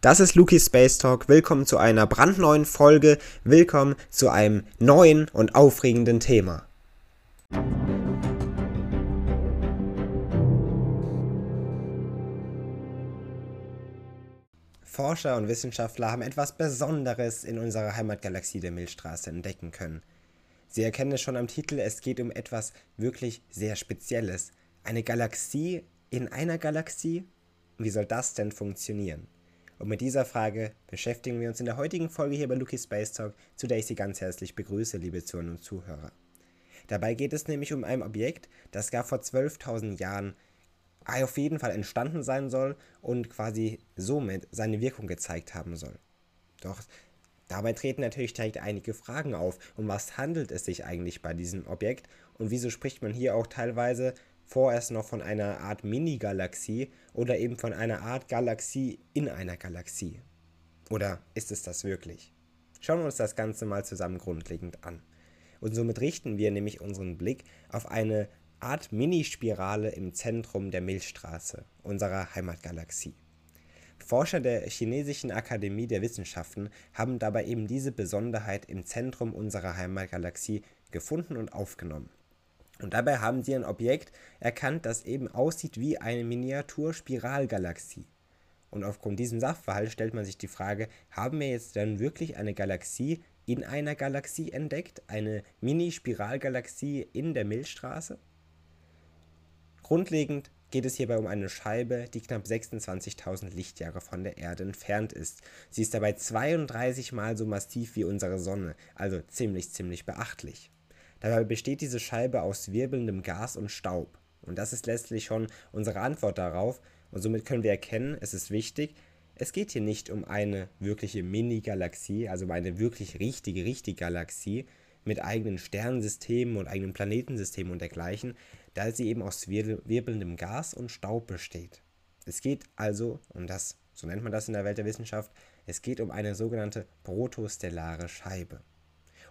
Das ist Luki Space Talk. Willkommen zu einer brandneuen Folge. Willkommen zu einem neuen und aufregenden Thema. Forscher und Wissenschaftler haben etwas Besonderes in unserer Heimatgalaxie der Milchstraße entdecken können. Sie erkennen es schon am Titel, es geht um etwas wirklich sehr Spezielles. Eine Galaxie in einer Galaxie? Wie soll das denn funktionieren? Und mit dieser Frage beschäftigen wir uns in der heutigen Folge hier bei Luki Space Talk, zu der ich Sie ganz herzlich begrüße, liebe Zuhörer und Zuhörer. Dabei geht es nämlich um ein Objekt, das gar vor 12.000 Jahren auf jeden Fall entstanden sein soll und quasi somit seine Wirkung gezeigt haben soll. Doch dabei treten natürlich direkt einige Fragen auf. Um was handelt es sich eigentlich bei diesem Objekt und wieso spricht man hier auch teilweise vorerst noch von einer Art Mini-Galaxie oder eben von einer Art Galaxie in einer Galaxie. Oder ist es das wirklich? Schauen wir uns das Ganze mal zusammen grundlegend an. Und somit richten wir nämlich unseren Blick auf eine Art Minispirale im Zentrum der Milchstraße, unserer Heimatgalaxie. Forscher der Chinesischen Akademie der Wissenschaften haben dabei eben diese Besonderheit im Zentrum unserer Heimatgalaxie gefunden und aufgenommen. Und dabei haben sie ein Objekt erkannt, das eben aussieht wie eine Miniaturspiralgalaxie. Und aufgrund diesem Sachverhalt stellt man sich die Frage, haben wir jetzt dann wirklich eine Galaxie in einer Galaxie entdeckt? Eine Mini-Spiralgalaxie in der Milchstraße? Grundlegend geht es hierbei um eine Scheibe, die knapp 26.000 Lichtjahre von der Erde entfernt ist. Sie ist dabei 32 mal so massiv wie unsere Sonne, also ziemlich, ziemlich beachtlich. Dabei besteht diese Scheibe aus wirbelndem Gas und Staub. Und das ist letztlich schon unsere Antwort darauf. Und somit können wir erkennen, es ist wichtig, es geht hier nicht um eine wirkliche Mini-Galaxie, also um eine wirklich richtige, richtige Galaxie mit eigenen Sternsystemen und eigenen Planetensystemen und dergleichen, da sie eben aus wirbelndem Gas und Staub besteht. Es geht also, und das, so nennt man das in der Welt der Wissenschaft, es geht um eine sogenannte protostellare Scheibe.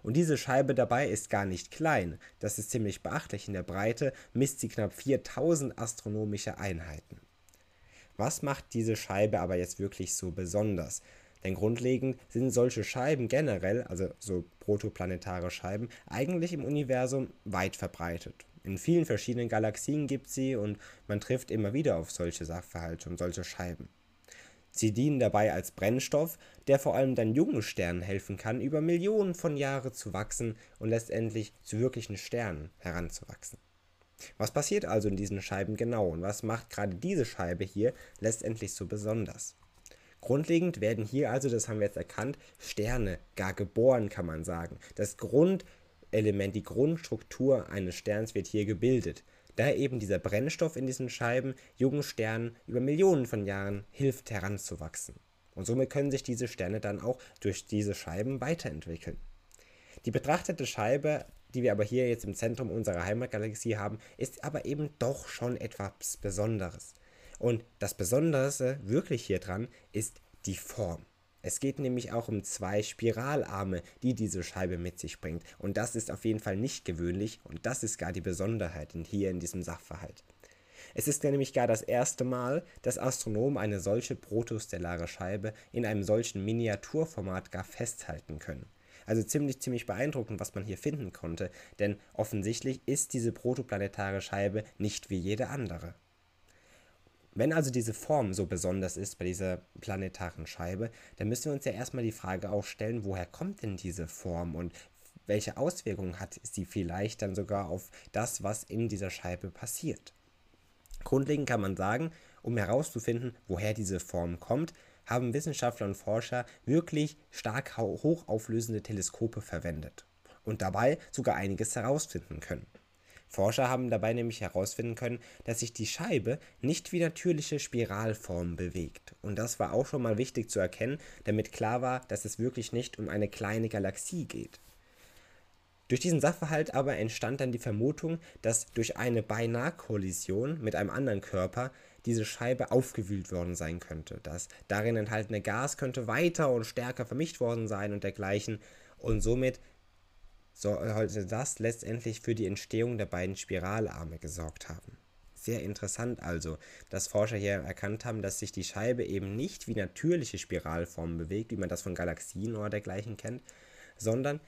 Und diese Scheibe dabei ist gar nicht klein, das ist ziemlich beachtlich. In der Breite misst sie knapp 4000 astronomische Einheiten. Was macht diese Scheibe aber jetzt wirklich so besonders? Denn grundlegend sind solche Scheiben generell, also so protoplanetare Scheiben, eigentlich im Universum weit verbreitet. In vielen verschiedenen Galaxien gibt sie und man trifft immer wieder auf solche Sachverhalte und solche Scheiben. Sie dienen dabei als Brennstoff, der vor allem dann jungen Sternen helfen kann, über Millionen von Jahren zu wachsen und letztendlich zu wirklichen Sternen heranzuwachsen. Was passiert also in diesen Scheiben genau und was macht gerade diese Scheibe hier letztendlich so besonders? Grundlegend werden hier also, das haben wir jetzt erkannt, Sterne gar geboren, kann man sagen. Das Grundelement, die Grundstruktur eines Sterns wird hier gebildet da eben dieser Brennstoff in diesen Scheiben jungen Sternen über Millionen von Jahren hilft heranzuwachsen. Und somit können sich diese Sterne dann auch durch diese Scheiben weiterentwickeln. Die betrachtete Scheibe, die wir aber hier jetzt im Zentrum unserer Heimatgalaxie haben, ist aber eben doch schon etwas Besonderes. Und das Besondere wirklich hier dran ist die Form. Es geht nämlich auch um zwei Spiralarme, die diese Scheibe mit sich bringt. Und das ist auf jeden Fall nicht gewöhnlich und das ist gar die Besonderheit hier in diesem Sachverhalt. Es ist nämlich gar das erste Mal, dass Astronomen eine solche protostellare Scheibe in einem solchen Miniaturformat gar festhalten können. Also ziemlich, ziemlich beeindruckend, was man hier finden konnte, denn offensichtlich ist diese protoplanetare Scheibe nicht wie jede andere. Wenn also diese Form so besonders ist bei dieser planetaren Scheibe, dann müssen wir uns ja erstmal die Frage auch stellen, woher kommt denn diese Form und welche Auswirkungen hat sie vielleicht dann sogar auf das, was in dieser Scheibe passiert. Grundlegend kann man sagen, um herauszufinden, woher diese Form kommt, haben Wissenschaftler und Forscher wirklich stark hochauflösende Teleskope verwendet und dabei sogar einiges herausfinden können. Forscher haben dabei nämlich herausfinden können, dass sich die Scheibe nicht wie natürliche Spiralformen bewegt. Und das war auch schon mal wichtig zu erkennen, damit klar war, dass es wirklich nicht um eine kleine Galaxie geht. Durch diesen Sachverhalt aber entstand dann die Vermutung, dass durch eine Beinahe-Kollision mit einem anderen Körper diese Scheibe aufgewühlt worden sein könnte. Das darin enthaltene Gas könnte weiter und stärker vermischt worden sein und dergleichen und somit sollte das letztendlich für die Entstehung der beiden Spiralarme gesorgt haben. Sehr interessant also, dass Forscher hier erkannt haben, dass sich die Scheibe eben nicht wie natürliche Spiralformen bewegt, wie man das von Galaxien oder dergleichen kennt, sondern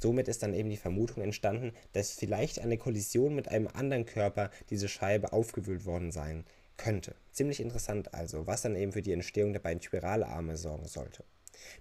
somit ist dann eben die Vermutung entstanden, dass vielleicht eine Kollision mit einem anderen Körper diese Scheibe aufgewühlt worden sein könnte. Ziemlich interessant also, was dann eben für die Entstehung der beiden Spiralarme sorgen sollte.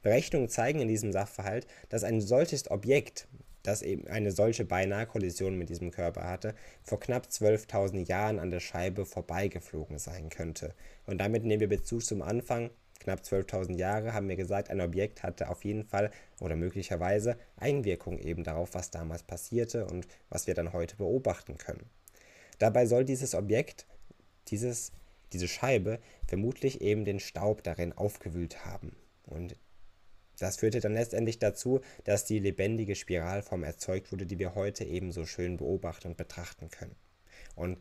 Berechnungen zeigen in diesem Sachverhalt, dass ein solches Objekt, das eben eine solche Beinahe-Kollision mit diesem Körper hatte, vor knapp 12.000 Jahren an der Scheibe vorbeigeflogen sein könnte. Und damit nehmen wir Bezug zum Anfang. Knapp 12.000 Jahre haben wir gesagt, ein Objekt hatte auf jeden Fall oder möglicherweise Einwirkung eben darauf, was damals passierte und was wir dann heute beobachten können. Dabei soll dieses Objekt, dieses, diese Scheibe, vermutlich eben den Staub darin aufgewühlt haben. Und das führte dann letztendlich dazu, dass die lebendige Spiralform erzeugt wurde, die wir heute eben so schön beobachten und betrachten können. Und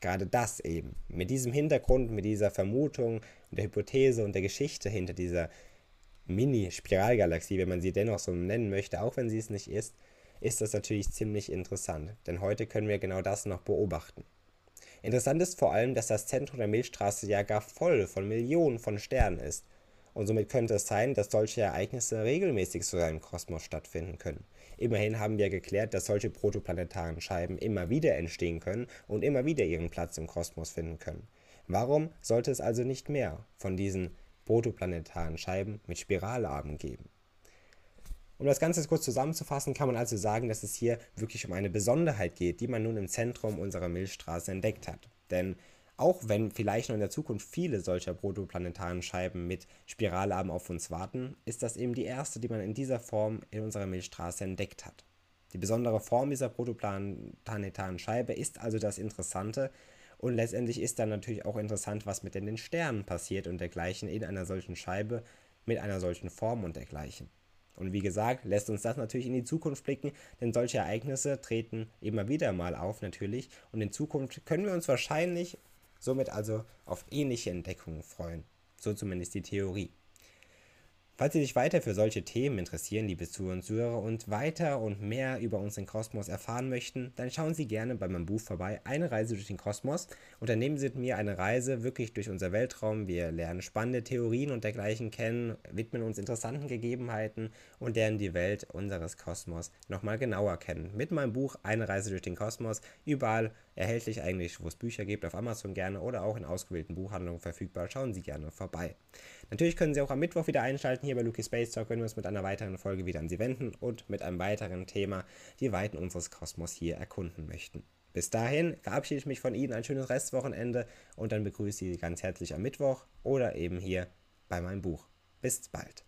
gerade das eben, mit diesem Hintergrund, mit dieser Vermutung und der Hypothese und der Geschichte hinter dieser Mini-Spiralgalaxie, wenn man sie dennoch so nennen möchte, auch wenn sie es nicht ist, ist das natürlich ziemlich interessant, denn heute können wir genau das noch beobachten. Interessant ist vor allem, dass das Zentrum der Milchstraße ja gar voll von Millionen von Sternen ist und somit könnte es sein, dass solche Ereignisse regelmäßig so im Kosmos stattfinden können. Immerhin haben wir geklärt, dass solche protoplanetaren Scheiben immer wieder entstehen können und immer wieder ihren Platz im Kosmos finden können. Warum sollte es also nicht mehr von diesen protoplanetaren Scheiben mit Spiralarmen geben? Um das Ganze kurz zusammenzufassen, kann man also sagen, dass es hier wirklich um eine Besonderheit geht, die man nun im Zentrum unserer Milchstraße entdeckt hat. Denn auch wenn vielleicht noch in der Zukunft viele solcher protoplanetaren Scheiben mit Spiralarmen auf uns warten, ist das eben die erste, die man in dieser Form in unserer Milchstraße entdeckt hat. Die besondere Form dieser protoplanetaren Scheibe ist also das Interessante und letztendlich ist dann natürlich auch interessant, was mit den Sternen passiert und dergleichen in einer solchen Scheibe mit einer solchen Form und dergleichen. Und wie gesagt, lässt uns das natürlich in die Zukunft blicken, denn solche Ereignisse treten immer wieder mal auf natürlich und in Zukunft können wir uns wahrscheinlich somit also auf ähnliche Entdeckungen freuen. So zumindest die Theorie. Falls Sie sich weiter für solche Themen interessieren, liebe Zuhörer und weiter und mehr über unseren Kosmos erfahren möchten, dann schauen Sie gerne bei meinem Buch vorbei, Eine Reise durch den Kosmos. Unternehmen Sie mit mir eine Reise wirklich durch unser Weltraum. Wir lernen spannende Theorien und dergleichen kennen, widmen uns interessanten Gegebenheiten und lernen die Welt unseres Kosmos nochmal genauer kennen. Mit meinem Buch Eine Reise durch den Kosmos, überall erhältlich eigentlich, wo es Bücher gibt, auf Amazon gerne oder auch in ausgewählten Buchhandlungen verfügbar. Schauen Sie gerne vorbei. Natürlich können Sie auch am Mittwoch wieder einschalten hier bei Lucky Space Talk, wenn wir uns mit einer weiteren Folge wieder an Sie wenden und mit einem weiteren Thema die Weiten unseres Kosmos hier erkunden möchten. Bis dahin verabschiede ich mich von Ihnen ein schönes Restwochenende und dann begrüße ich Sie ganz herzlich am Mittwoch oder eben hier bei meinem Buch. Bis bald.